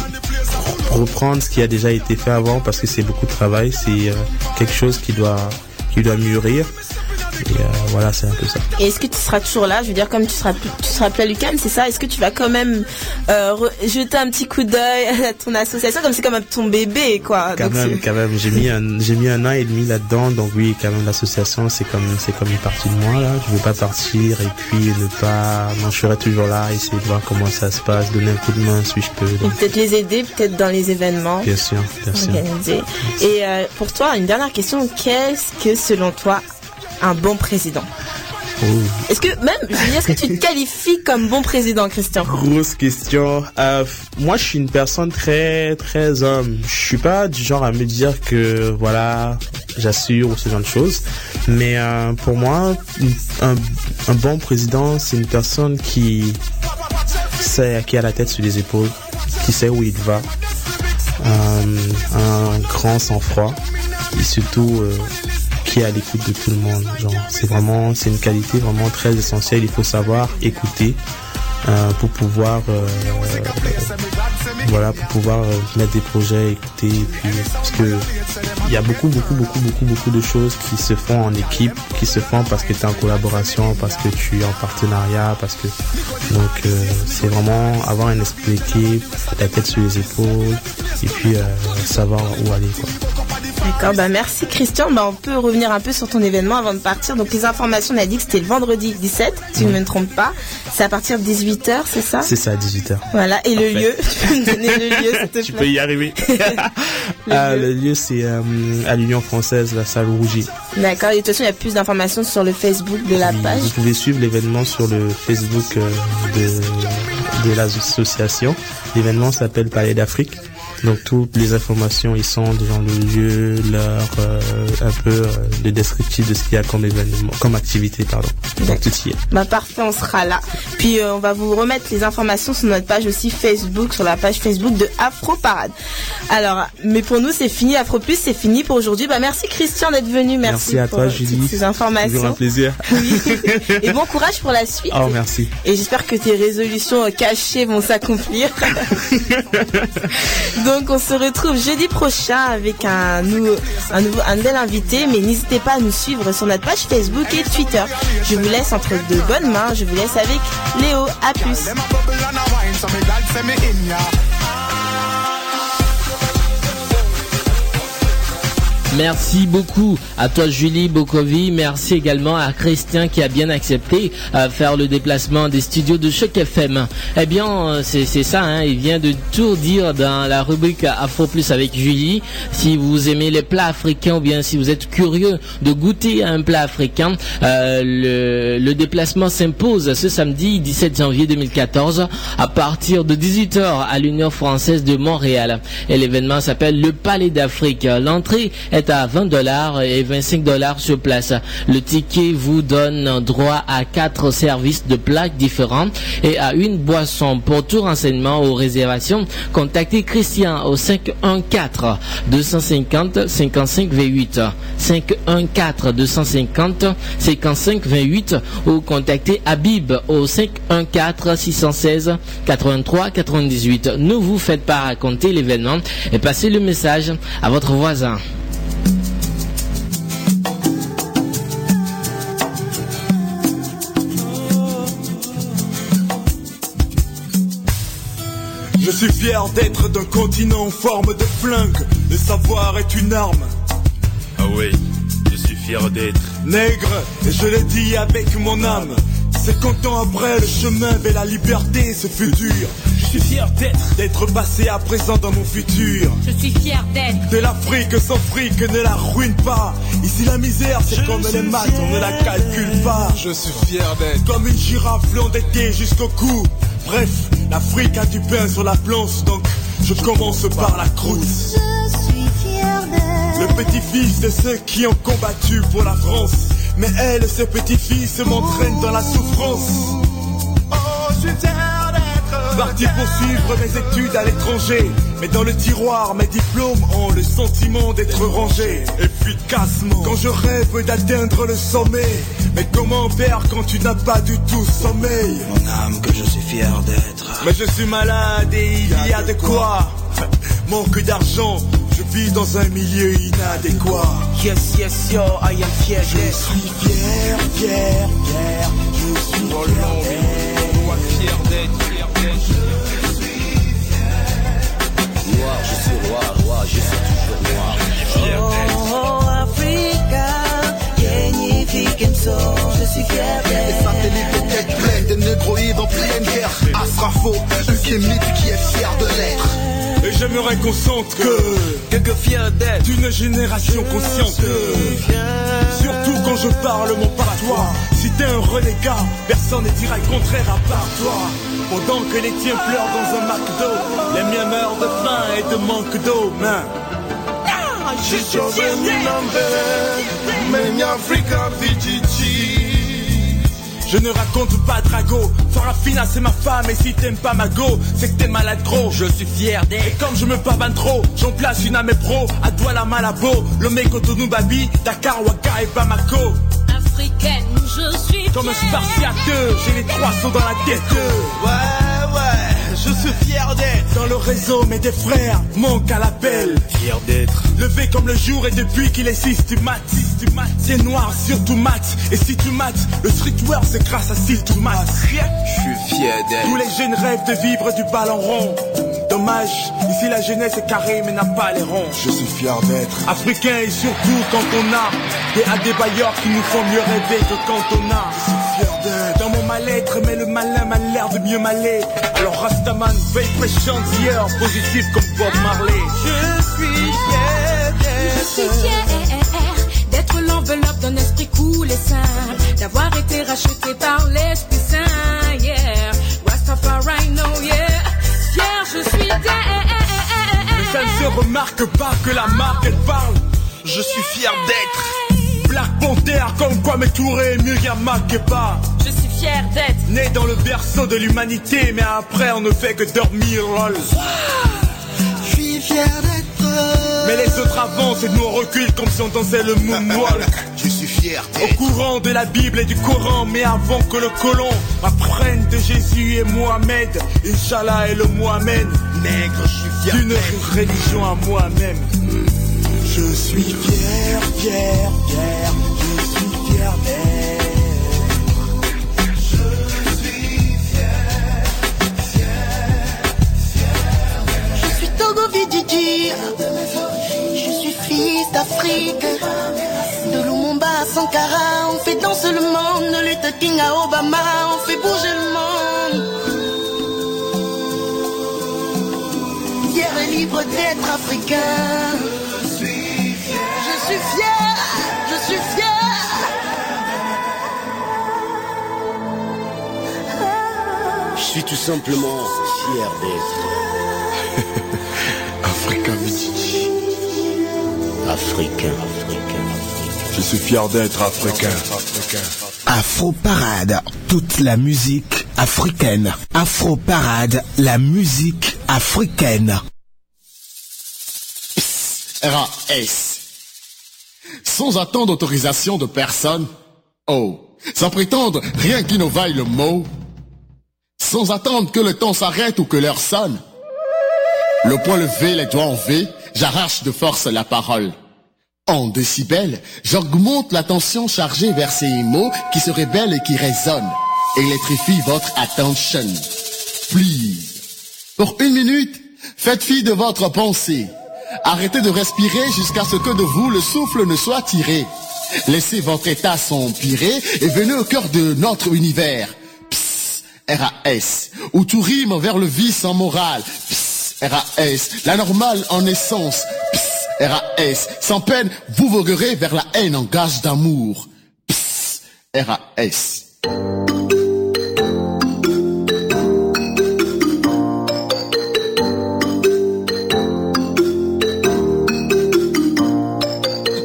reprendre ce qui a déjà été fait avant, parce que c'est beaucoup de travail. C'est euh, quelque chose qui doit qui doit mûrir. Et euh, voilà, c'est un peu ça. Et est-ce que tu seras toujours là? Je veux dire, comme tu seras plus, tu seras plus à l'UQAM, c'est ça? Est-ce que tu vas quand même euh, jeter un petit coup d'œil à ton association comme c'est comme ton bébé, quoi? Quand Donc, même, quand même, j'ai mis un, j'ai mis un an et demi là-dedans, donc oui, quand même, l'association, c'est comme, c'est comme une partie de moi, là. Je veux pas partir et puis ne pas, non, je serai toujours là, essayer de voir comment ça se passe, donner un coup de main si je peux. Et Donc, peut-être les aider, peut-être dans les événements bien sûr, bien sûr. organisés. Et euh, pour toi, une dernière question qu'est-ce que selon toi un bon président Oh, Est-ce que même, est-ce que tu te qualifies comme bon président, Christian? Grosse question. Euh, moi, je suis une personne très, très homme. Je suis pas du genre à me dire que, voilà, j'assure ou ce genre de choses. Mais euh, pour moi, un, un bon président, c'est une personne qui sait, qui a la tête sur les épaules, qui sait où il va, euh, un grand sang-froid et surtout euh, à l'écoute de tout le monde. C'est vraiment, une qualité vraiment très essentielle. Il faut savoir écouter euh, pour pouvoir, euh, voilà, pour pouvoir euh, mettre des projets, écouter, puis parce que il y a beaucoup, beaucoup, beaucoup, beaucoup, beaucoup de choses qui se font en équipe, qui se font parce que tu es en collaboration, parce que tu es en partenariat, parce que donc euh, c'est vraiment avoir un esprit d'équipe, la tête sur les épaules, et puis euh, savoir où aller. Quoi. D'accord, bah merci Christian. Bah on peut revenir un peu sur ton événement avant de partir. Donc les informations, on a dit que c'était le vendredi 17, si je ne me trompe pas. C'est à partir de 18h, c'est ça? C'est ça, à 18h. Voilà, et le lieu, tu peux me donner le lieu, s'il te Tu plaît peux y arriver. Ah, le lieu, c'est euh, à l'Union française, la salle Rougie. D'accord, et de toute façon, il y a plus d'informations sur le Facebook de la Oui, page. Vous pouvez suivre l'événement sur le Facebook euh, de, de l'association. L'événement s'appelle Palais d'Afrique. Donc toutes les informations ils sont dans le lieu, l'heure, euh, un peu euh, le descriptif de ce qu'il y a comme événement, comme activité, pardon. Donc tout y est. Bah parfait, on sera là. Puis euh, on va vous remettre les informations sur notre page aussi Facebook, sur la page Facebook de Afro Parade. Alors, mais pour nous c'est fini, Afro Plus c'est fini pour aujourd'hui. Bah merci Christian d'être venu, merci, Merci à pour toi, Julie. toutes ces Toujours un informations. plaisir. Oui. Et bon courage pour la suite. Oh, merci. Et j'espère que tes résolutions cachées vont s'accomplir. Donc on se retrouve jeudi prochain avec un, nouvel invité. Mais n'hésitez pas à nous suivre sur notre page Facebook et Twitter. Je vous laisse entre de bonnes mains. Je vous laisse avec Léo. À plus. Merci beaucoup à toi Julie Bokovi. Merci également à Christian qui a bien accepté à faire le déplacement des studios de Choc FM. Eh bien, euh, c'est ça, hein, il vient de tout dire dans la rubrique Afro Plus avec Julie. Si vous aimez les plats africains ou bien si vous êtes curieux de goûter un plat africain, euh, le, le déplacement s'impose ce samedi 17 janvier 2014 à partir de 18h à l'Union française de Montréal. Et l'événement s'appelle le Palais d'Afrique. L'entrée est à 20 dollars et 25 dollars sur place. Le ticket vous donne droit à quatre services de plats différents et à une boisson. Pour tout renseignement ou réservation, contactez Christian au 514 250 55 28 514 250 55 28 ou contactez Habib au 514 616 83 98. Ne vous faites pas raconter l'événement et passez le message à votre voisin. Je suis fier d'être d'un continent en forme de flingue. Le savoir est une arme. Ah oui, je suis fier d'être. Nègre, et je le dis avec mon âme. 50 ans après, le chemin vers la liberté, ce fut dur. Je suis fier d'être, d'être passé à présent dans mon futur. Je suis fier d'être. De l'Afrique sans fric, ne la ruine pas. Ici la misère, c'est comme les maths, on ne la calcule pas. Je suis fier d'être. Comme une girafe l'endettée jusqu'au cou. Bref, l'Afrique a du pain sur la planche, donc je commence par la croûte. Je suis fier d'être. Le petit-fils de ceux qui ont combattu pour la France. Mais elle, ce petit-fils, m'entraîne dans la souffrance. Oh, je suis fier. Parti poursuivre mes études à l'étranger. Mais dans le tiroir, mes diplômes ont le sentiment d'être rangés efficacement. Quand je rêve d'atteindre le sommet. Mais comment faire quand tu n'as pas du tout sommeil? Mon âme que je suis fier d'être. Mais je suis malade et il y a de quoi. Manque d'argent, je vis dans un milieu inadéquat. Yes, yes, yo, I am fier Je suis fier, fier, fier. Je suis fier d'être. Noir, je suis roi, roi, je suis toujours noir. Fier d'être. Oh, Africa, je suis fier Les d'être. satellites aux têtes pleines, des négroïdes en pleine guerre. Asrafo, euclémite qui est fier de l'être. Et j'aimerais qu'on sente que Que fier d'être. d'une génération consciente. Surtout quand je parle mon patois. Si t'es un renégat, personne ne dira le contraire à part toi. Pendant que les tiens pleurent dans un McDo, les miens meurent de faim et de manque d'eau. Je suis fier d'être. Many African VGG. Je ne raconte pas Drago, Farafina c'est ma femme et si t'aimes pas ma go, c'est que t'es malade gros. Je suis fier Et comme je me pavane trop, j'en place une à mes pros, à Douala Malabo, Lomé Cotonou Babi, Dakar, Waka et Bamako. Africaine, je suis Comme un fière. spartiate, j'ai les trois sauts dans la tête. Ouais, ouais, je suis fier d'être. Dans le réseau, mais des frères manquent à l'appel. Fier d'être. Levé comme le jour et depuis qu'il est systématique, systématique. C'est noir, surtout mat. Et si tu mates, le streetwear c'est grâce à Sil to mat. Je suis fier Tous d'être. les jeunes rêvent de vivre du ballon rond. Dommage, ici la jeunesse est carrée mais n'a pas les ronds. Je suis fier d'être. Africain et surtout quand on a des adébailleurs qui nous font mieux rêver que quand on a. Je suis fier d'être. Dans mon mal-être, mais le malin m'a l'air de mieux m'aller. Alors Rastaman, veille pression hier, positif comme Bob Marley. Je suis fier Je suis fière d'être l'enveloppe d'un esprit cool et simple, d'avoir été racheté par l'Esprit Saint, yeah. Rastafari, no, yeah. Fier, je suis Mais ça ne se remarque pas que la marque elle parle. Je suis fier d'être. Black Panther, comme quoi mes tourés Yama pas. Je suis fière d'être. Né dans le berceau de l'humanité, mais après on ne fait que dormir, lol. Je suis fier d'être. Mais les autres avancent et nous on recule comme si on dansait le moonwalk. Au courant de la Bible et du Coran, mais avant que le colon apprenne de Jésus et Mohamed, Inch'Allah et le Mohamed, Nègre, je suis fier d'une religion à moi-même. Je suis fier, fier, fier, je suis fier d'être. Je suis fils d'Afrique. Sankara, on fait danser le monde, de Luther King à Obama, on fait bouger le monde. Fier et libre d'être africain. Je suis fier, je suis fier, je suis fier. Je suis tout simplement fier d'être Africain africain. Je suis fier d'être africain. Afro Parade, toute la musique africaine. Afro Parade, la musique africaine. RAS. Sans attendre autorisation de personne. Oh. Sans prétendre rien qui ne vaille le mot. Sans attendre que le temps s'arrête ou que l'heure sonne. Le poing levé, les doigts en V, j'arrache de force la parole. En décibels, j'augmente la tension chargée vers ces mots qui se rebellent et qui résonnent. Électrifie votre attention. Please. Pour une minute, faites fi de votre pensée. Arrêtez de respirer jusqu'à ce que de vous le souffle ne soit tiré. Laissez votre état s'empirer et venez au cœur de notre univers. Psst, RAS, où tout rime vers le vice en morale. Psst, RAS, la normale en essence. Psst, RAS, sans peine, vous voguerez vers la haine en gage d'amour. Psst, RAS.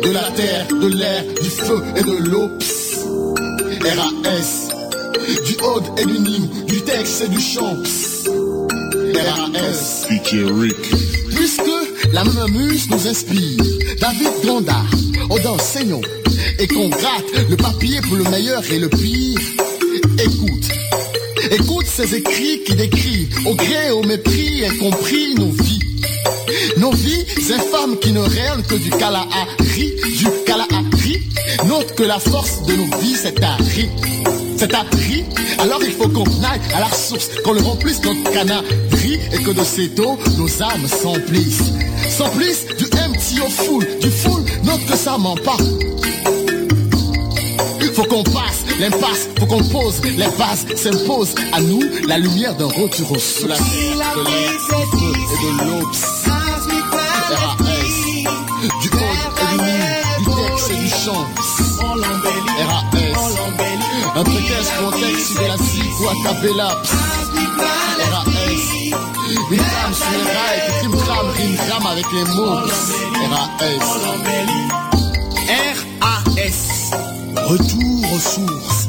de la terre, de l'air, du feu et de l'eau. RAS. Du ode et du hymne, du texte et du chant. RAS. La même muse nous inspire, David Grandard, Oda enseignant, et qu'on gratte le papier pour le meilleur et le pire, écoute. Écoute ces écrits qui décrivent au gré, au mépris, et compris nos vies. Nos vies infâmes qui ne règnent que du Kalahari, du Kalahari. Note que la force de nos vies c'est à ri. C'est à. Alors il faut qu'on aille à la source, qu'on le remplisse notre canari et que de cette eau nos âmes s'emplissent. S'emplissent du empty au full, du full, note que ça ment pas. Faut qu'on passe l'impasse, faut qu'on pose les bases, s'impose à nous la lumière d'un retour au soleil. De l'air, du feu et de l'eau. RAS, du et du du texte et du chant. Un prétexte contexte de la cible à capella. RAS, une femme sur les rails qui trame avec les mots. RAS. RAS. Retour aux sources.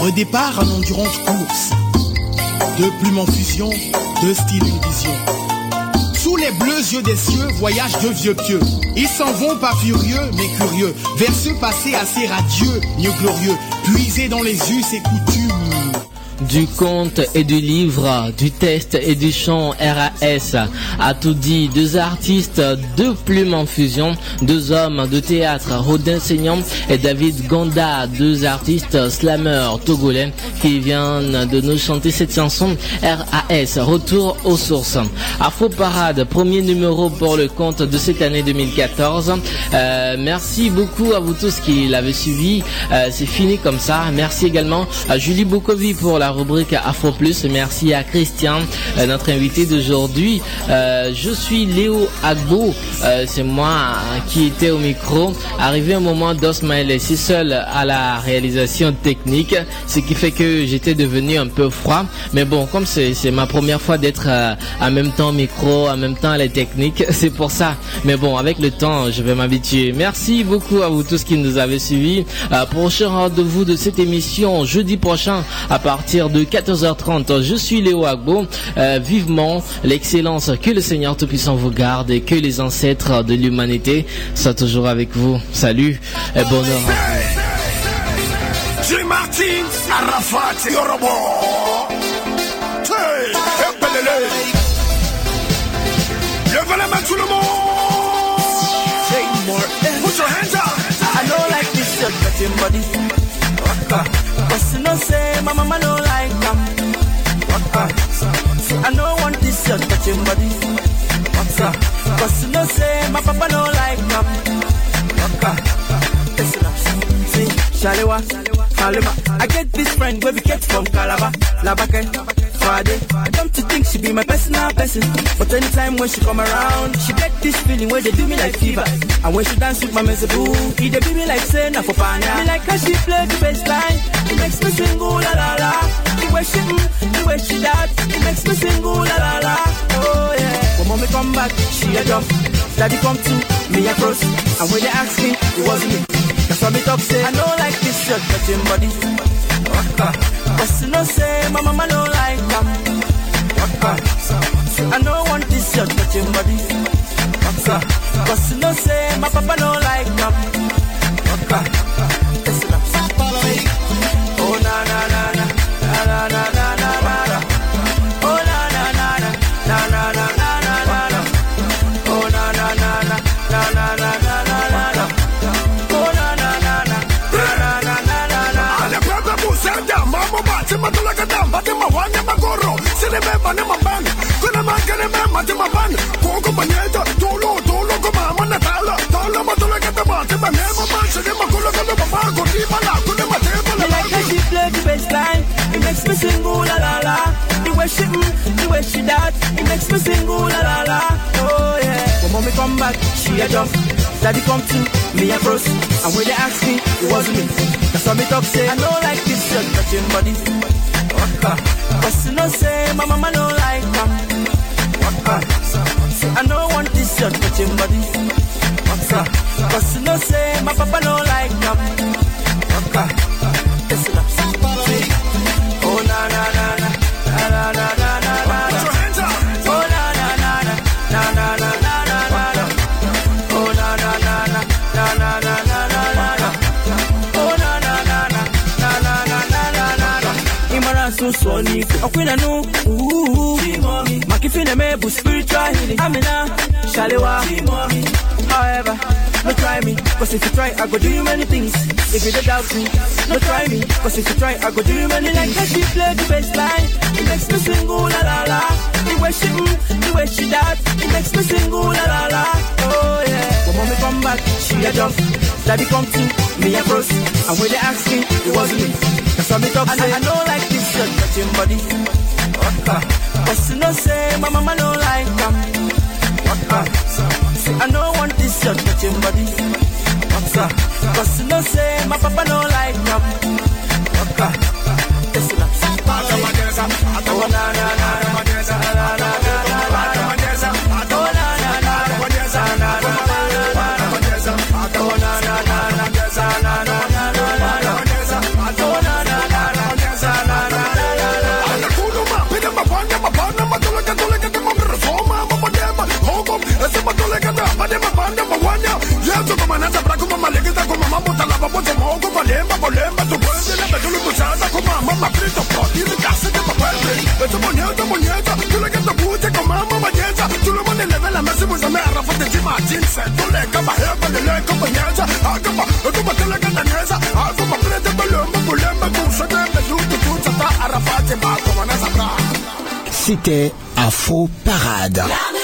Redépart en endurante course. Deux plumes en fusion, deux styles, une vision. Sous les bleus yeux des cieux, voyage de vieux pieux. Ils s'en vont pas furieux, mais curieux. Vers ce passé assez radieux, mieux glorieux. Puisés dans les us et coutumes. Du conte et du livre, du test et du chant RAS a tout dit. Deux artistes, deux plumes en fusion, deux hommes de théâtre, Rodin Seignan et David Gonda, deux artistes slameurs togolais qui viennent de nous chanter cette chanson RAS, retour aux sources. Afro Parade, premier numéro pour le compte de cette année 2014. Euh, merci beaucoup à vous tous qui l'avez suivi. Euh, C'est fini comme ça. Merci également à Julie Bokovi pour la rubrique Afro Plus. Merci à Christian, euh, notre invité d'aujourd'hui. Euh, je suis Léo Agbo. Euh, C'est moi qui était au micro. Arrivé un moment d'Osmaël est seul à la réalisation technique, ce qui fait que j'étais devenu un peu froid. Mais bon, comme c'est ma première fois d'être en même temps micro, en même temps à la technique, c'est pour ça. Mais bon, avec le temps, je vais m'habituer. Merci beaucoup à vous tous qui nous avez suivis. Prochain rendez-vous de cette émission jeudi prochain à partir de 14h30. Je suis Léo Agbo. Euh, vivement l'excellence, que le Seigneur Tout-Puissant vous garde et que les ancêtres de l'humanité soient toujours avec vous. Salut et bonheur. J. Martin, Arafat, Yorobo. Hey, épelele. Levez la main tout le monde. Put your hands up. I don't like this your cutting body. You say my mama don't like them. Waka. See, I don't want this your touching body. Waka. But you know say my papa don't like them. Waka. Listen up. See, Shalewa, Halima. I get this friend where we get from Calabar, Labake, Friday. I come to think she be my personal person. But anytime when she come around, she get this feeling where they do me like fever. And when she dance with my mezebu, he they be me like say na for panya. Me like how she play the bass line, it makes me sing ooh la la la. The way she mm, the way she that, it makes me sing ooh la la la. Oh yeah. When mommy come back, she a jump. Daddy come to me a cross. And when they ask me, it wasn't me. That's what me talk say. I know like this shirt, but him body. Cause you know say, my mama don't like them. I know want this shirt, but him body. Cause you know say, my papa don't like them. Listen up. Oh na na na na na na na. matima talaga matima wanya magoro sinime mane mamban kuna matima ban koko banyeto tolo tolo kuma mana tala. Tolo matima ne mama sinime kuna mama kuri kuna matima like how she play the best line? it makes me sing ooh la la la. The way she mm, the way she that it makes me sing ooh la la la. Oh yeah. For mommy come back, she a jump. Daddy come to me a froze. And when they ask me, it wasn't me. That's why me talk say I don't like this girl touching body. Waka. Cause you know say my mama no like them. I don't want this girl touching body. Waka. Cause you know say my papa no like them. Waka. Listen up. Oh na na na na na na na. So ni okwina no. Ooh. Makifine mebu spiritual healing. Amina Shalewa. However, no try me, cause if you try, I go do you many things. If you don't doubt me, no try me, cause if you try, I go do you many things. Like how she play the bass line, it makes me sing ooh la la la. The way she mm, the way she that, it makes me sing ooh la la la. Oh yeah. When mommy come back, she a jump. Daddy come to me a cross, and when they ask me, it wasn't me. That's why me talk say I don't like this shirt touching body. Waka. But you know say my mama don't like them. Waka. Say I don't want this shirt touching body. Waka. But you know say my papa don't like them. Waka. Listen up. Oh na na malemba panda mawanya malemba kuchaza Afro Parade.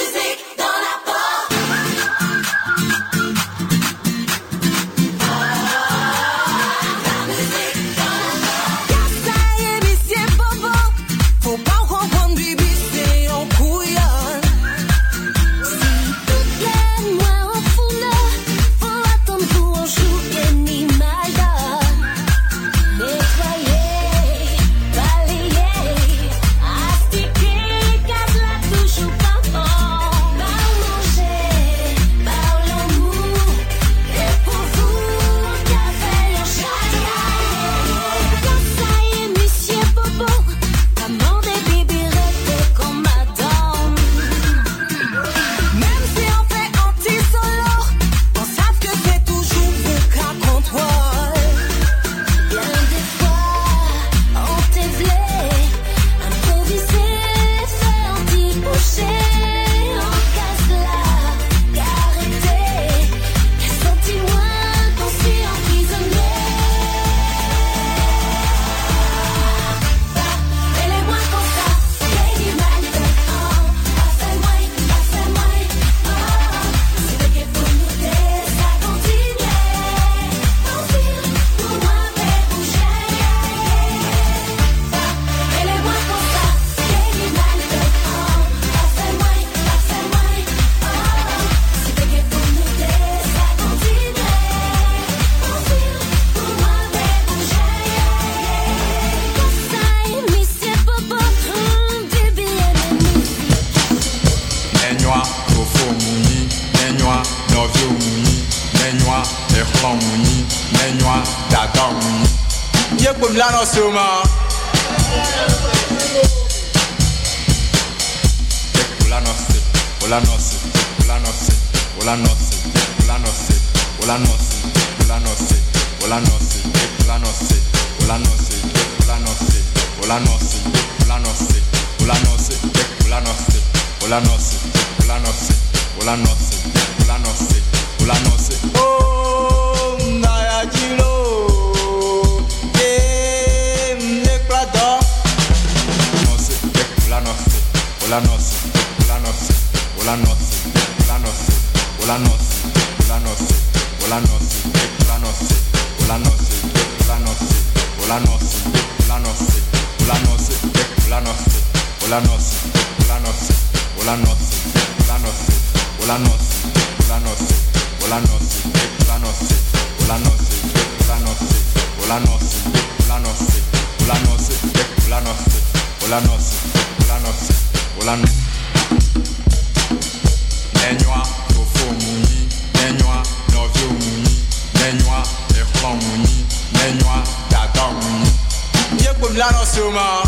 la suma.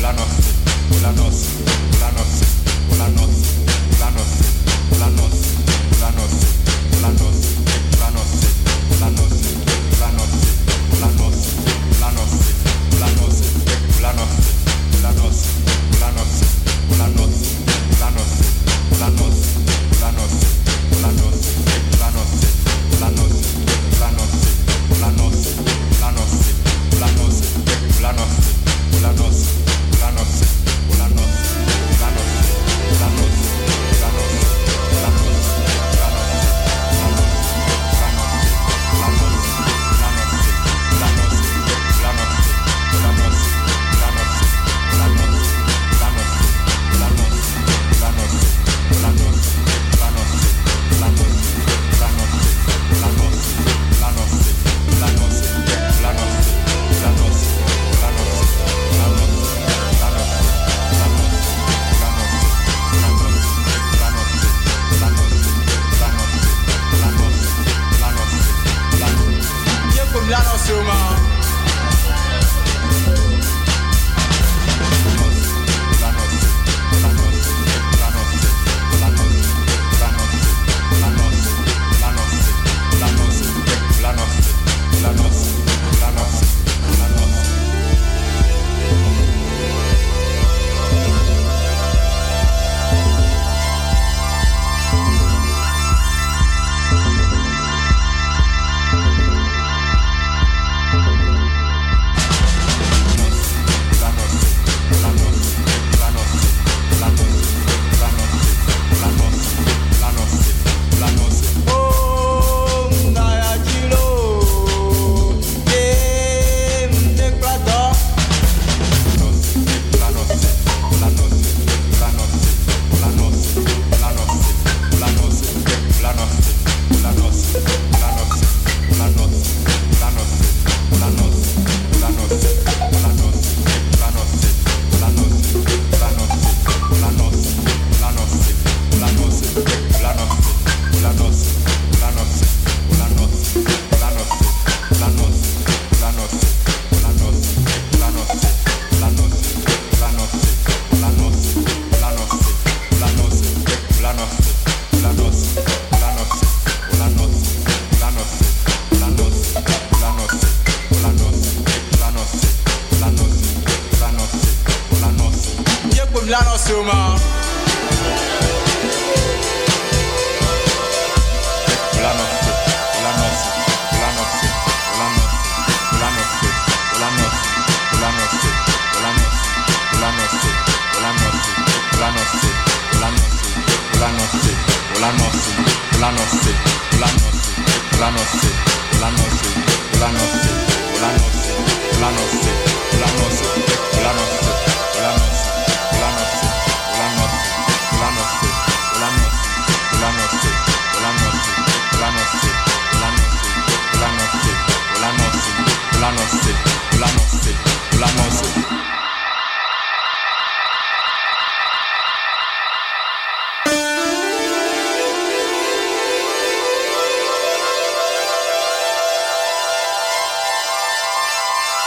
La nossa, la nossa, la nossa, la nossa.